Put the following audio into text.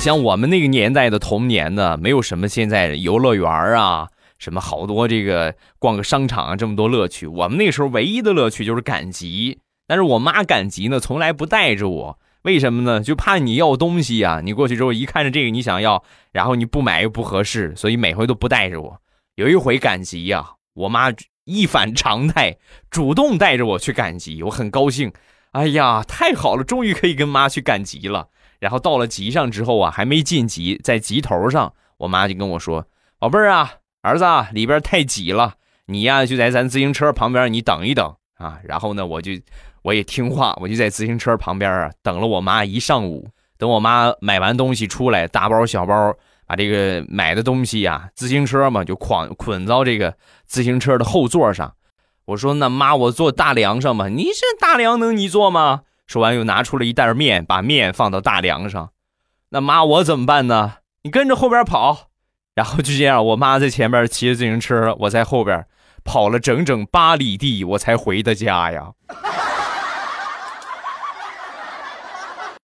像我们那个年代的童年呢，没有什么现在游乐园啊，什么好多这个逛个商场啊这么多乐趣。我们那时候唯一的乐趣就是赶集，但是我妈赶集呢，从来不带着我。为什么呢？就怕你要东西呀，你过去之后一看着这个你想要，然后你不买又不合适，所以每回都不带着我。有一回赶集呀，我妈一反常态，主动带着我去赶集，我很高兴。哎呀，太好了，终于可以跟妈去赶集了。然后到了集上之后啊，还没进集，在集头上，我妈就跟我说：“宝贝儿啊，儿子啊，里边太挤了，你呀就在咱自行车旁边，你等一等啊。”然后呢，我就。我也听话，我就在自行车旁边啊等了我妈一上午。等我妈买完东西出来，大包小包把这个买的东西呀，自行车嘛就捆捆到这个自行车的后座上。我说：“那妈，我坐大梁上吧？你这大梁能你坐吗？”说完又拿出了一袋面，把面放到大梁上。那妈，我怎么办呢？你跟着后边跑。然后就这样，我妈在前边骑着自行车，我在后边跑了整整八里地，我才回的家呀。